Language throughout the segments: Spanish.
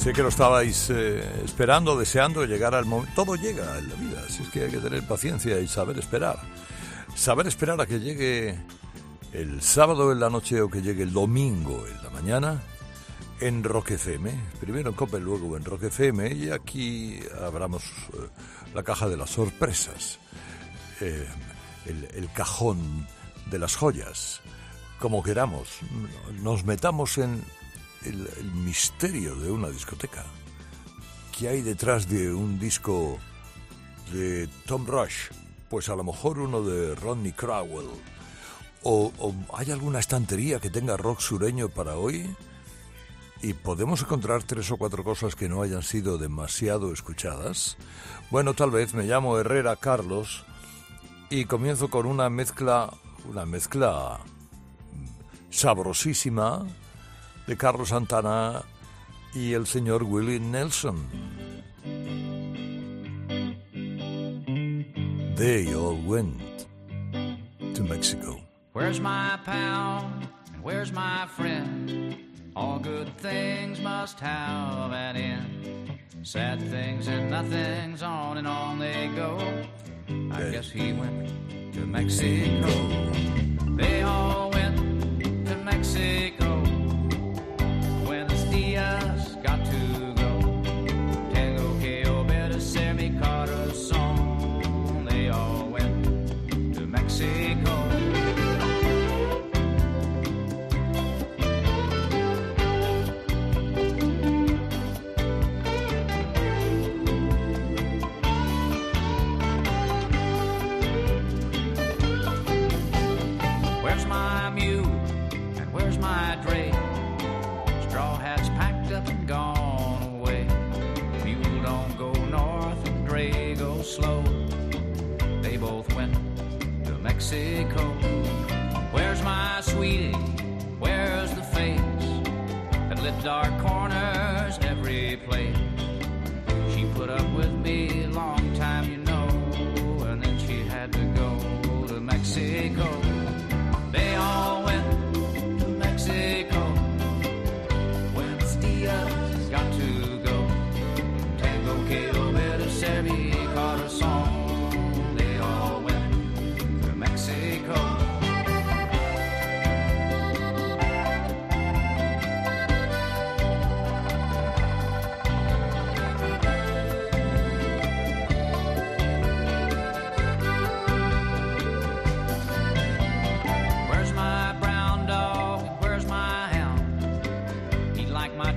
Sé que lo estabais eh, esperando, deseando llegar al momento. Todo llega en la vida, así es que hay que tener paciencia y saber esperar. Saber esperar a que llegue el sábado en la noche o que llegue el domingo en la mañana en Rock FM. Primero en Copa y luego en Rock FM. Y aquí abramos eh, la caja de las sorpresas. Eh, el, el cajón de las joyas. Como queramos. Nos metamos en el, misterio de una discoteca. ¿Qué hay detrás de un disco de Tom Rush? Pues a lo mejor uno de Rodney Crowell. O, ¿O, hay alguna estantería que tenga rock sureño para hoy? ¿Y podemos encontrar tres o cuatro cosas que no hayan sido demasiado escuchadas? Bueno, tal vez me llamo Herrera Carlos y comienzo con una mezcla, una mezcla sabrosísima de Carlos Santana y el señor Willie Nelson. They all went to Mexico. Where's my pal? And where's my friend? All good things must have an end. Sad things and nothings on and on they go. I guess he went to Mexico. They all dark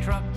truck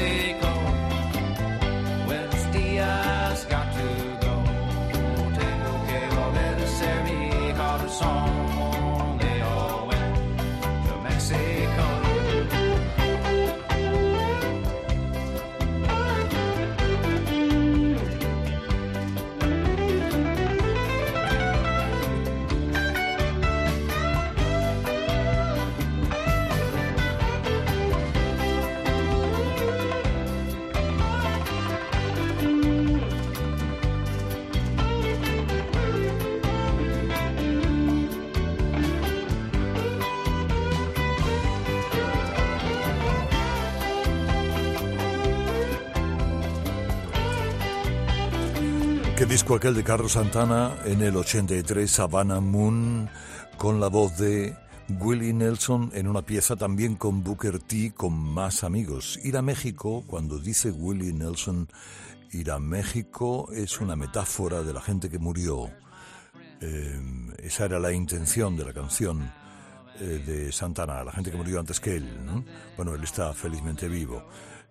Mexico. Disco aquel de Carlos Santana en el 83, Savannah Moon, con la voz de Willie Nelson en una pieza también con Booker T, con más amigos. Ir a México, cuando dice Willie Nelson, ir a México es una metáfora de la gente que murió. Eh, esa era la intención de la canción eh, de Santana, la gente que murió antes que él. ¿no? Bueno, él está felizmente vivo.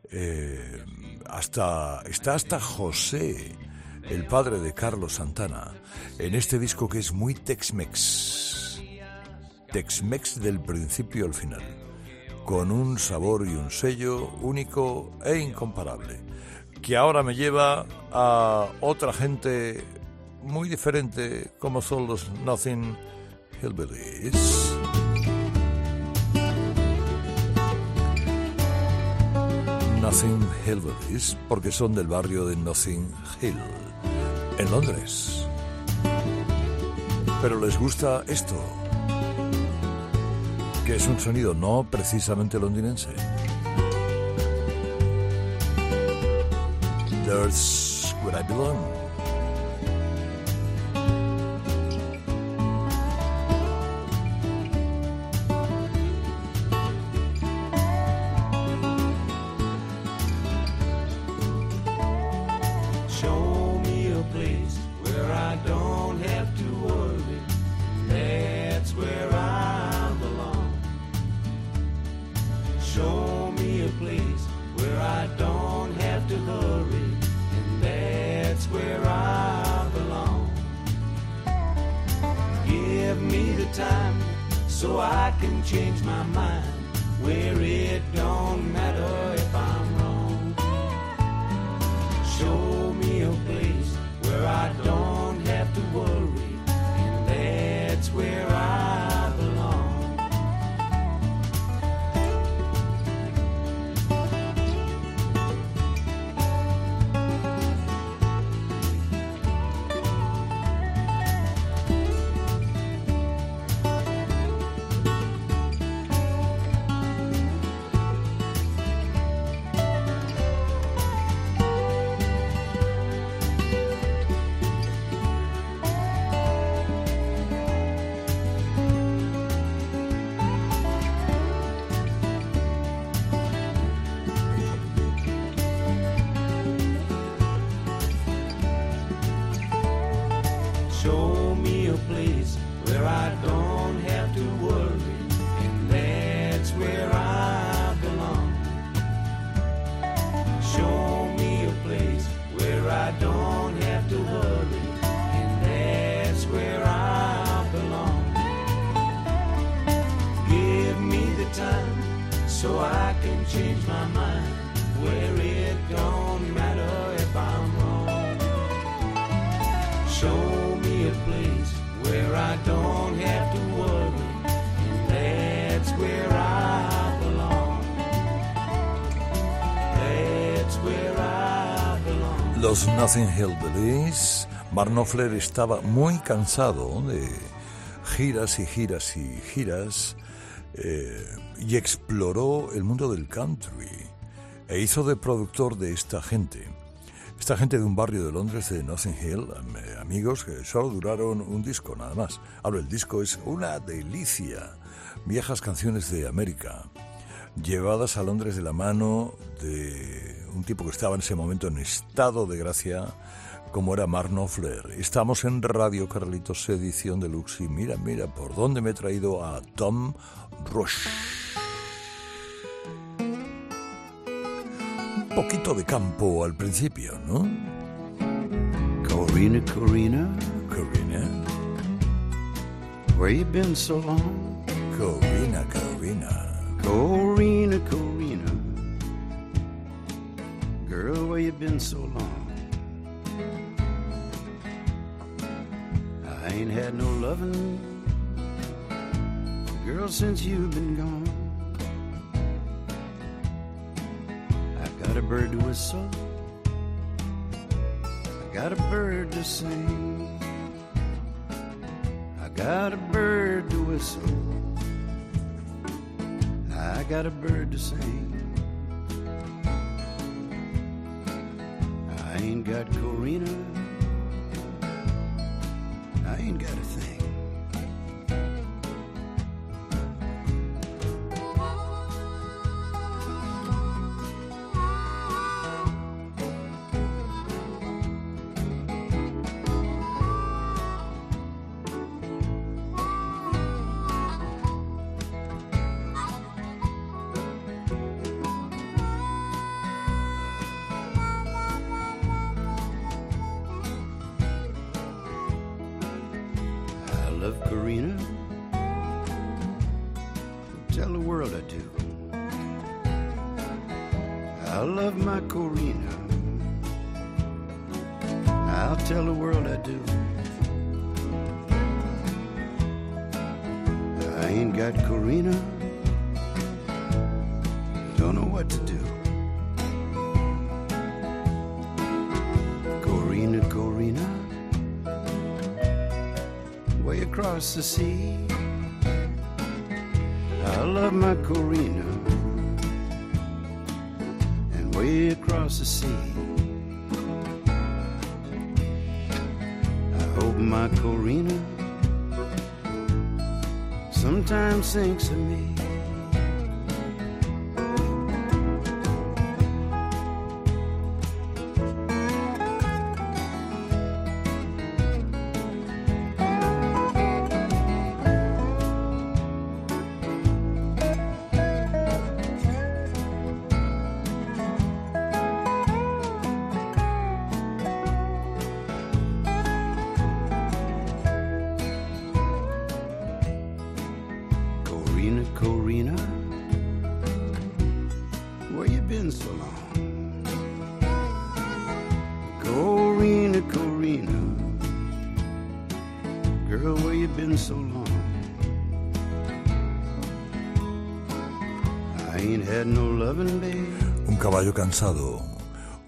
Eh, hasta, está hasta José el padre de Carlos Santana, en este disco que es muy Tex-Mex. Tex-Mex del principio al final, con un sabor y un sello único e incomparable, que ahora me lleva a otra gente muy diferente como son los Nothing Hillbillies. Nothing Hillbillies porque son del barrio de Nothing Hill en Londres. Pero les gusta esto, que es un sonido no precisamente londinense. There's where I belong. where I don't have to worry, and that's where I belong. Show me a place where I don't have to hurry, and that's where I belong. Give me the time so I can change my mind. Los Nothing Hillbillies, Marnofler estaba muy cansado de giras y giras y giras eh, y exploró el mundo del country e hizo de productor de esta gente. Esta gente de un barrio de Londres, de Nothing Hill, eh, amigos que solo duraron un disco nada más. Ahora el disco es una delicia. Viejas canciones de América, llevadas a Londres de la mano de un tipo que estaba en ese momento en estado de gracia, como era Mark Knopfler. Estamos en Radio Carlitos, edición deluxe, y mira, mira, por dónde me he traído a Tom Rush. Un poquito de campo al principio, ¿no? Corina, Corina. Corina. Where you been so long? Corina. Corina, Corina. Been so long? I ain't had no loving, girl, since you've been gone. I've got a bird to whistle, I got a bird to sing, I got a bird to whistle, I got a bird to sing. got Corina. I ain't got a thing. Way across the sea. I hope my Corina sometimes thinks of me.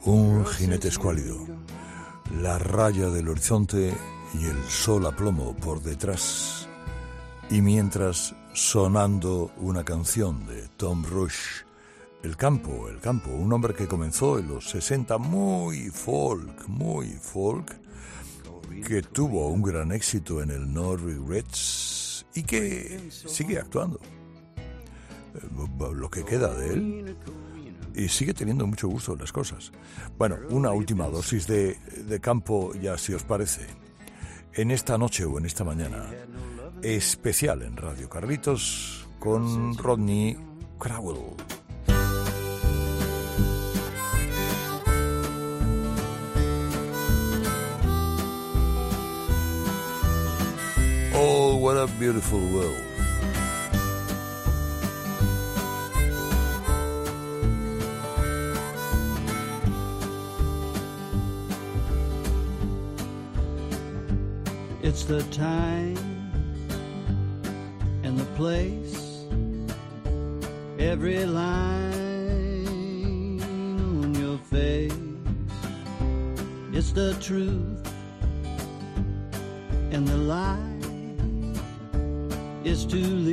Un jinete escuálido, la raya del horizonte y el sol a plomo por detrás. Y mientras sonando una canción de Tom Rush, El campo, el campo, un hombre que comenzó en los 60 muy folk, muy folk, que tuvo un gran éxito en el No Regrets y que sigue actuando. Eh, Lo que queda de él y sigue teniendo mucho gusto las cosas. Bueno, una última dosis de, de campo, ya si os parece. En esta noche o en esta mañana, especial en Radio Carlitos con Rodney Crowell. Oh, what a beautiful world. It's the time and the place, every line on your face. It's the truth and the lie. It's to live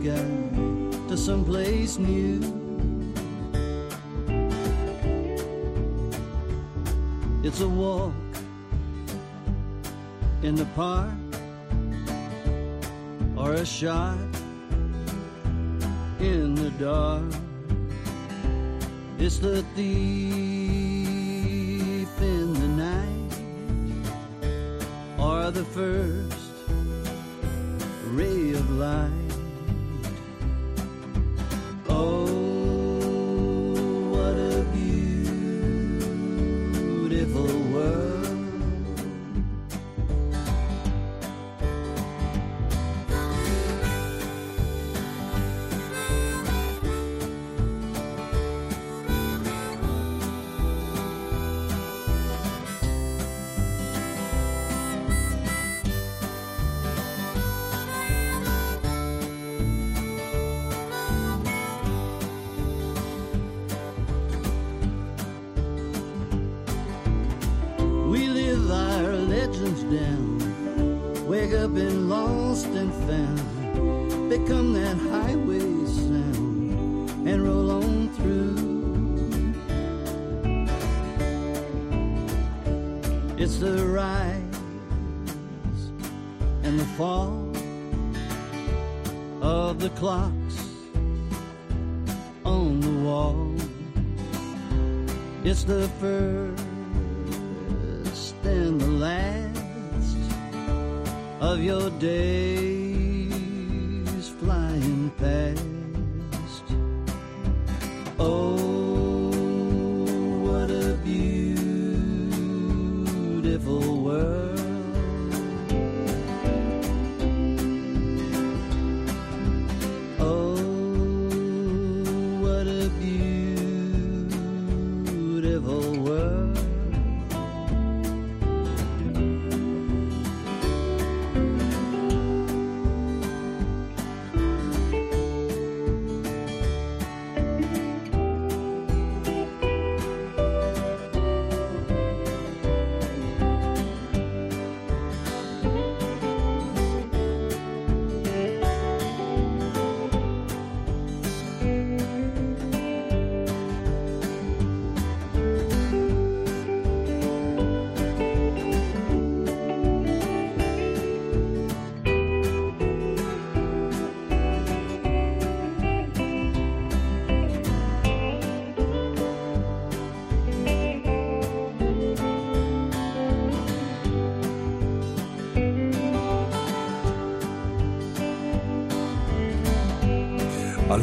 sky to someplace new. It's a walk in the park or a shot in the dark. It's the thief in the night or the first ray of light. The first and the last of your days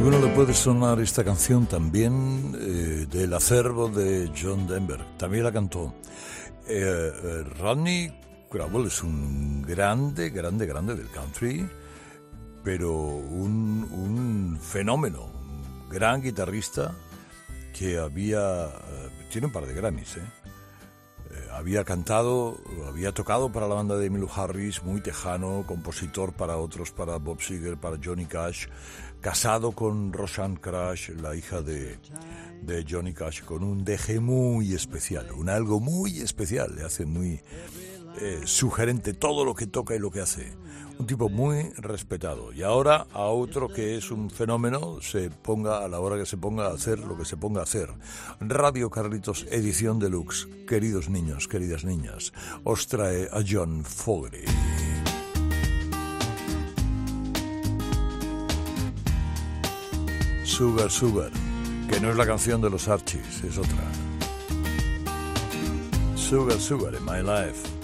alguno le puede sonar esta canción también eh, del acervo de John Denver. También la cantó. Eh, eh, Rodney Crowell es un grande, grande, grande del country, pero un, un fenómeno, un gran guitarrista que había... tiene un par de Grammys, ¿eh? Había cantado, había tocado para la banda de Emilio Harris, muy tejano, compositor para otros, para Bob Seger, para Johnny Cash, casado con Roseanne Cash, la hija de, de Johnny Cash, con un deje muy especial, un algo muy especial, le hace muy eh, sugerente todo lo que toca y lo que hace. Un tipo muy respetado. Y ahora a otro que es un fenómeno, se ponga a la hora que se ponga a hacer lo que se ponga a hacer. Radio Carlitos, edición deluxe. Queridos niños, queridas niñas, os trae a John Fogerty. Sugar, Sugar, que no es la canción de los Archies, es otra. Sugar, Sugar in my life.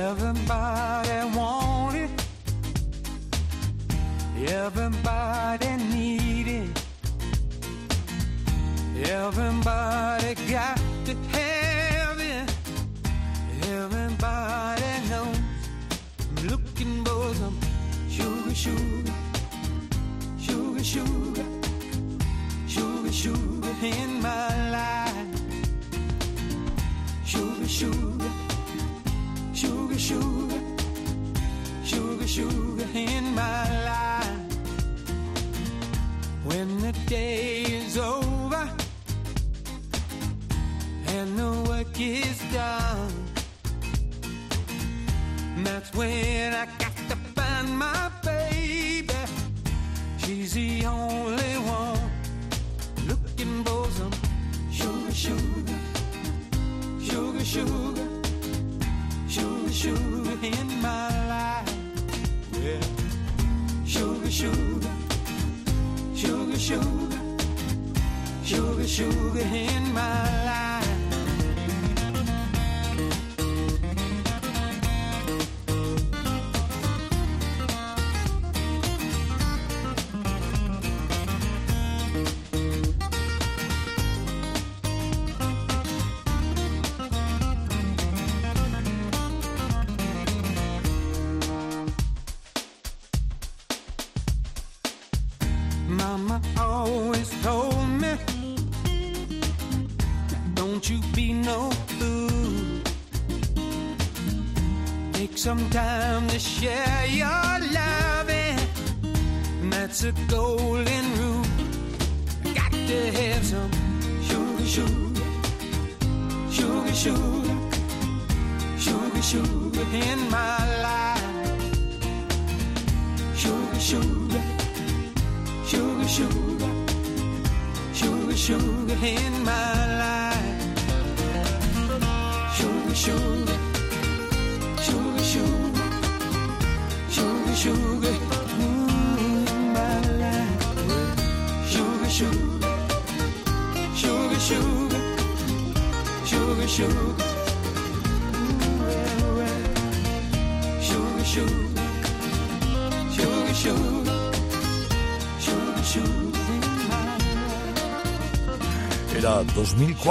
Everybody want it. Everybody need it. Everybody got to have it. Everybody knows. I'm looking for some sugar, sugar, sugar, sugar, sugar, sugar in my life. Sugar, sugar sugar, sugar, sugar, in my life. When the day is over and the work is done, that's when I got to find my baby. She's the only one looking for some sugar, sugar, sugar, sugar sugar, in my life. Yeah. Sugar, sugar, sugar, sugar, sugar, sugar in my life.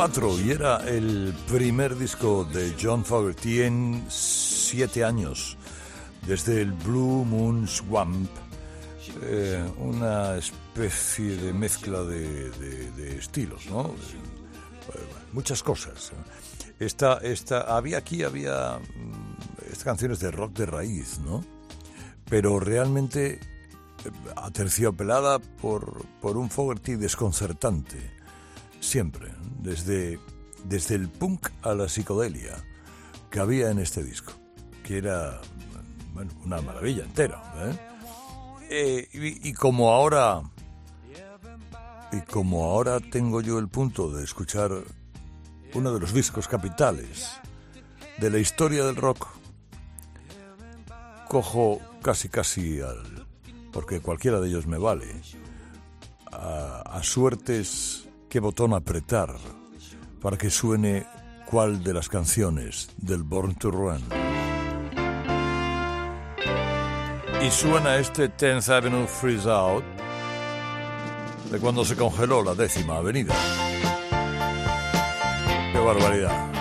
2004 y era el primer disco de John Fogerty en siete años, desde el Blue Moon Swamp, eh, una especie de mezcla de, de- estilos, ¿no? Muchas cosas. Esta, esta, había aquí, había mm, estas canciones de rock de raíz, ¿no? Pero realmente eh, aterciopelada por, por un Fogerty desconcertante siempre, desde, desde el punk a la psicodelia que había en este disco, que era bueno, una maravilla entera. ¿eh? Eh, y, como ahora, y como ahora tengo yo el punto de escuchar uno de los discos capitales de la historia del rock, cojo casi casi al, porque cualquiera de ellos me vale, a suertes qué botón apretar para que suene cuál de las canciones del Born to Run. Y suena este 10th Avenue Freeze Out de cuando se congeló la décima avenida. ¡Qué barbaridad!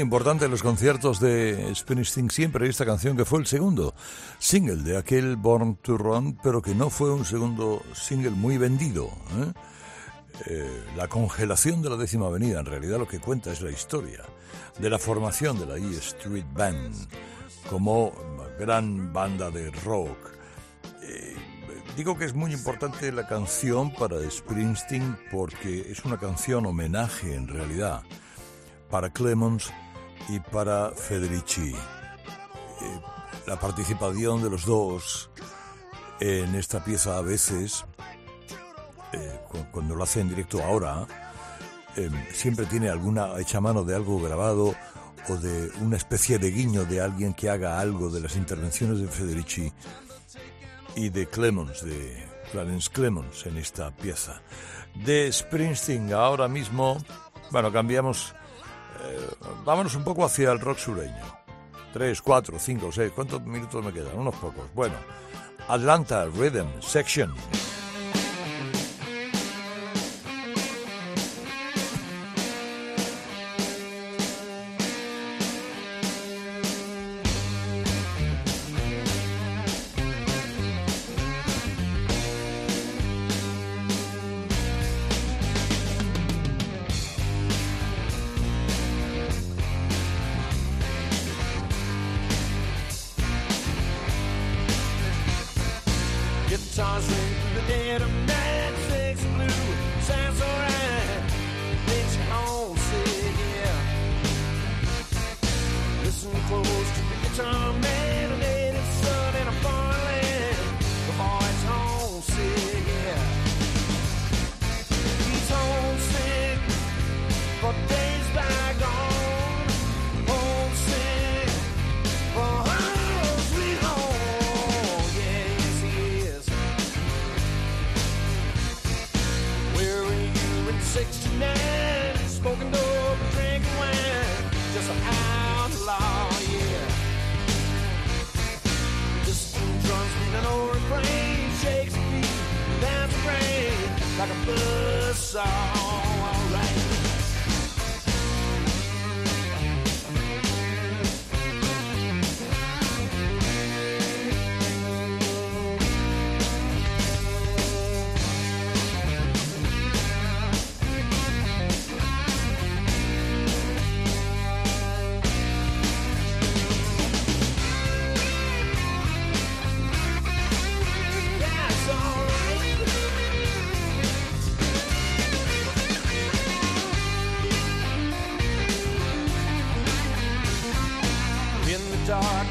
Importante en los conciertos de Springsteen siempre esta canción que fue el segundo single de aquel Born to Run, pero que no fue un segundo single muy vendido. ¿eh? Eh, la congelación de la décima avenida, en realidad lo que cuenta es la historia de la formación de la E Street Band como gran banda de rock. Eh, digo que es muy importante la canción para Springsteen porque es una canción homenaje en realidad para Clemons y para Federici. Eh, la participación de los dos en esta pieza a veces, eh, cu- cuando lo hace en directo ahora, eh, siempre tiene alguna hecha mano de algo grabado o de una especie de guiño de alguien que haga algo de las intervenciones de Federici y de Clemons, de Clarence Clemons en esta pieza. De Springsteen ahora mismo, bueno, cambiamos, eh, vámonos un poco hacia el rock sureño. Tres, cuatro, cinco, seis, ¿cuántos minutos me quedan? Unos pocos. Bueno, Atlanta Rhythm Section.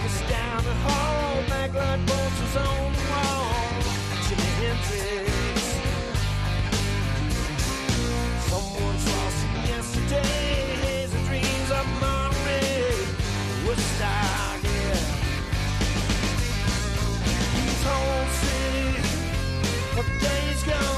us down the hall. Maglite voices on the wall. Jimi Hendrix. Someone's lost him yesterday. Hazy dreams of Monterey. Woodstock, yeah. These whole cities of days gone.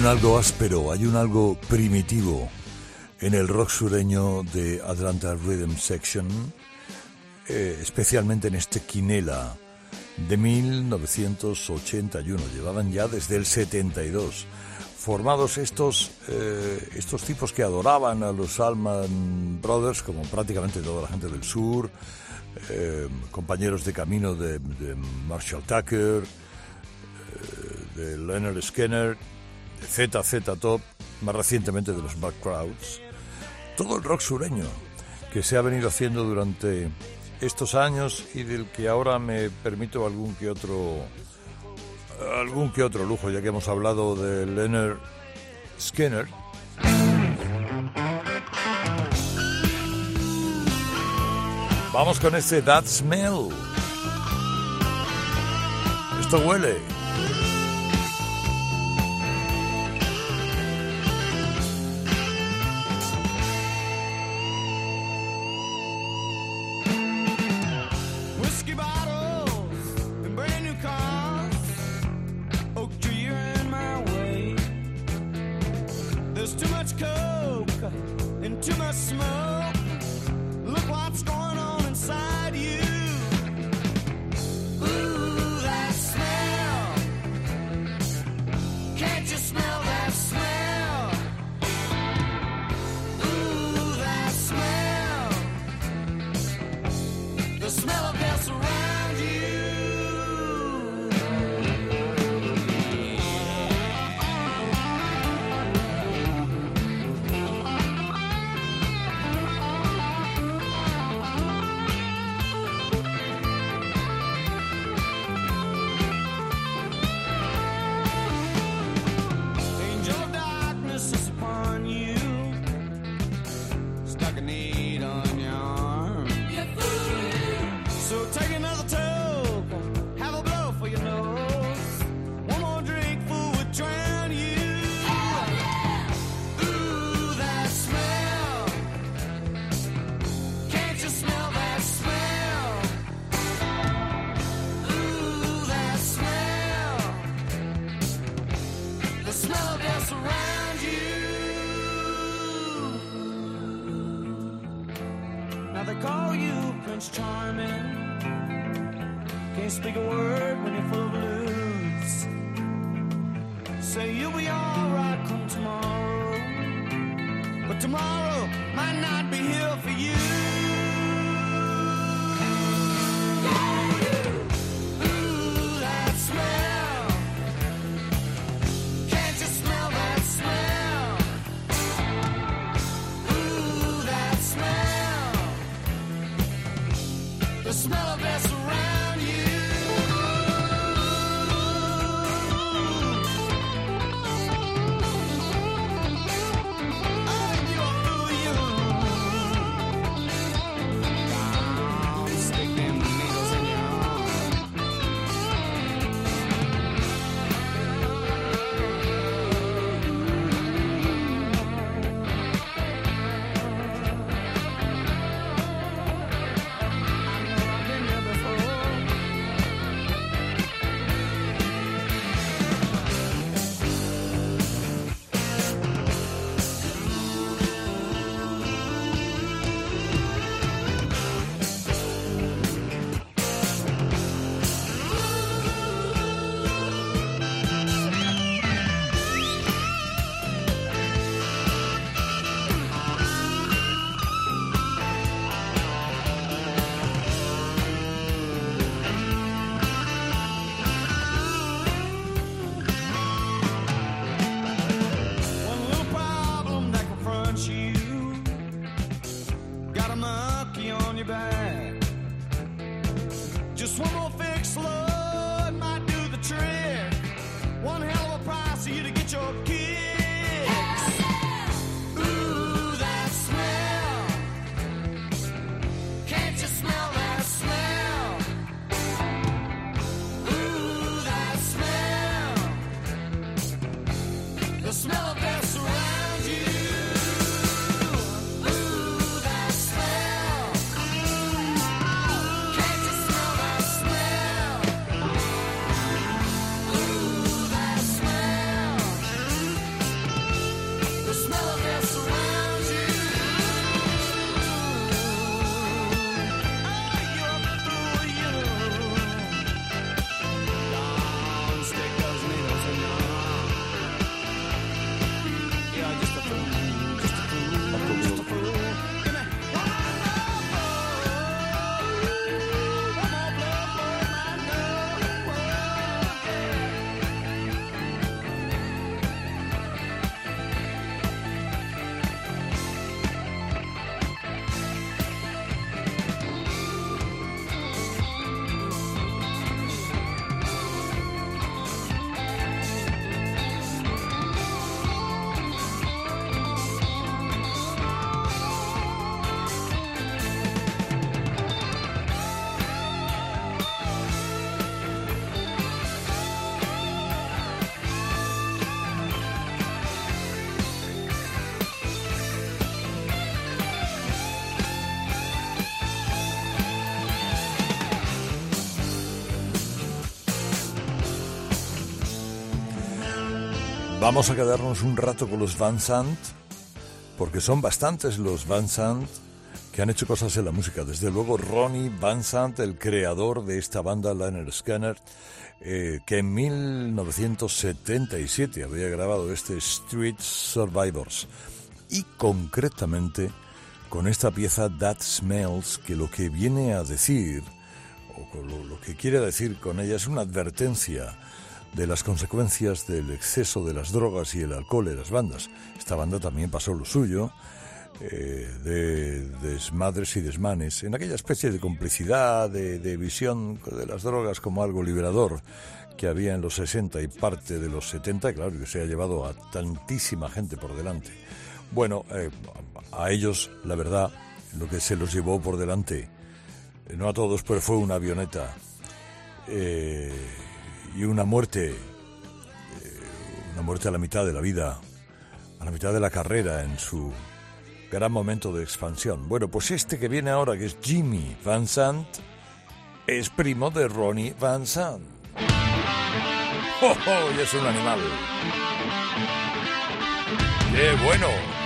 Un algo áspero, hay un algo primitivo en el rock sureño de Atlanta Rhythm Section, eh, especialmente en este Quinela de 1981. Llevaban ya desde el 72 formados estos, eh, estos tipos que adoraban a los Allman Brothers, como prácticamente toda la gente del sur, eh, compañeros de camino de, de Marshall Tucker, de Leonard Skinner, ZZ Top, más recientemente de los Back Crowds. Todo el rock sureño que se ha venido haciendo durante estos años y del que ahora me permito algún que otro algún que otro lujo, ya que hemos hablado de Leonard Skinner. Vamos con este That Smell. Esto huele. Stuck a need on your arm. So take Prince Charming. Can't speak a word when you're full of blues. Say you'll be alright come tomorrow. But tomorrow might not be here for you. Vamos a quedarnos un rato con los Van Sant, porque son bastantes los Van Sant que han hecho cosas en la música. Desde luego Ronnie Van Sant, el creador de esta banda Liner Scanner, eh, que en 1977 había grabado este Street Survivors. Y concretamente con esta pieza That Smells, que lo que viene a decir, o lo, lo que quiere decir con ella es una advertencia de las consecuencias del exceso de las drogas y el alcohol en las bandas. Esta banda también pasó lo suyo, eh, de desmadres y desmanes, en aquella especie de complicidad, de, visión de las drogas como algo liberador que había en los 60 y parte de los 70, claro, que se ha llevado a tantísima gente por delante. Bueno, eh, a ellos, la verdad, lo que se los llevó por delante, no a todos, pero fue una avioneta. Eh, y una muerte, eh, una muerte a la mitad de la vida, a la mitad de la carrera en su gran momento de expansión. Bueno, pues este que viene ahora, que es Jimmy Van Sant, es primo de Ronnie Van Sant. ¡Oh, oh! Y es un animal. ¡Qué bueno!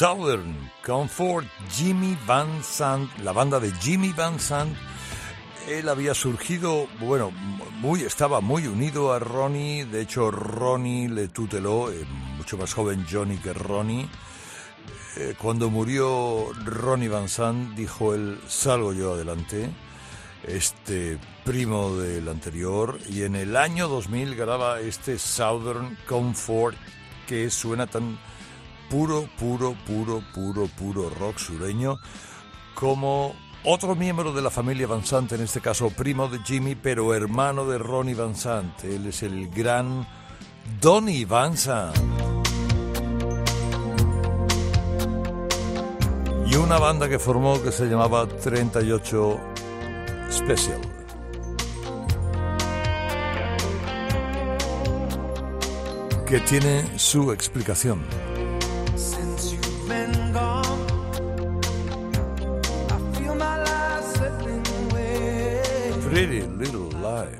Southern Comfort, Jimmy Van Sant, la banda de Jimmy Van Sant. Él había surgido, bueno, muy, estaba muy unido a Ronnie, de hecho Ronnie le tuteló, eh, mucho más joven Johnny que Ronnie. Eh, cuando murió Ronnie Van Sant, dijo él, salgo yo adelante, este primo del anterior, y en el año 2000 graba este Southern Comfort que suena tan puro, puro, puro, puro, puro rock sureño, como otro miembro de la familia Van Sant, en este caso primo de Jimmy, pero hermano de Ronnie Van Sant. Él es el gran Donny Van Sant. Y una banda que formó que se llamaba 38 Special. Que tiene su explicación. Pretty Little Liar.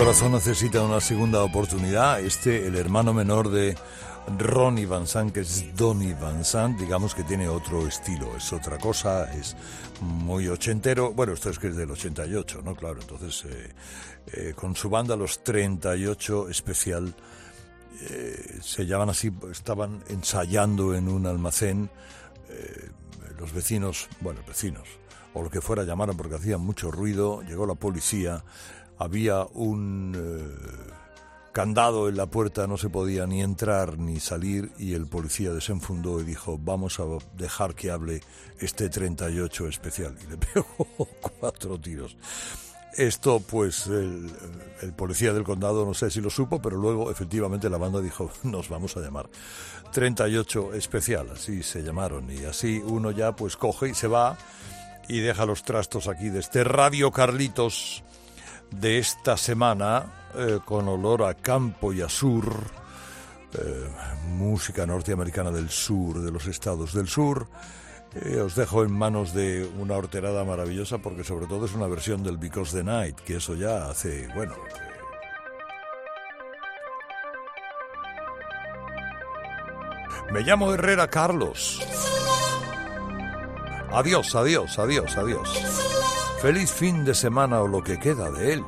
Corazón necesita una segunda oportunidad. Este, el hermano menor de Ronnie Van Sant, que es Donny Van Sant, digamos que tiene otro estilo, es otra cosa, es muy ochentero. Bueno, esto es que es del 88, ¿no? Claro, entonces eh, eh, con su banda Los 38 especial eh, se llaman así, estaban ensayando en un almacén. los vecinos, bueno, vecinos, o lo que fuera llamaron porque hacían mucho ruido, llegó la policía, había un eh, candado en la puerta, no se podía ni entrar ni salir y el policía desenfundó y dijo, vamos a dejar que hable este 38 especial. Y le pegó cuatro tiros. Esto, pues, el, el, policía del condado no sé si lo supo, pero luego efectivamente la banda dijo, nos vamos a llamar 38 especial, así se llamaron. Y así uno ya pues coge y se va y deja los trastos aquí de este Radio Carlitos de esta semana, eh, con olor a campo y a sur, eh, música norteamericana del sur, de los estados del sur. Eh, os dejo en manos de una horterada maravillosa porque sobre todo es una versión del Because the Night, que eso ya hace, bueno... Me llamo Herrera Carlos. Adiós, adiós, adiós, adiós. Feliz fin de semana o lo que queda de él.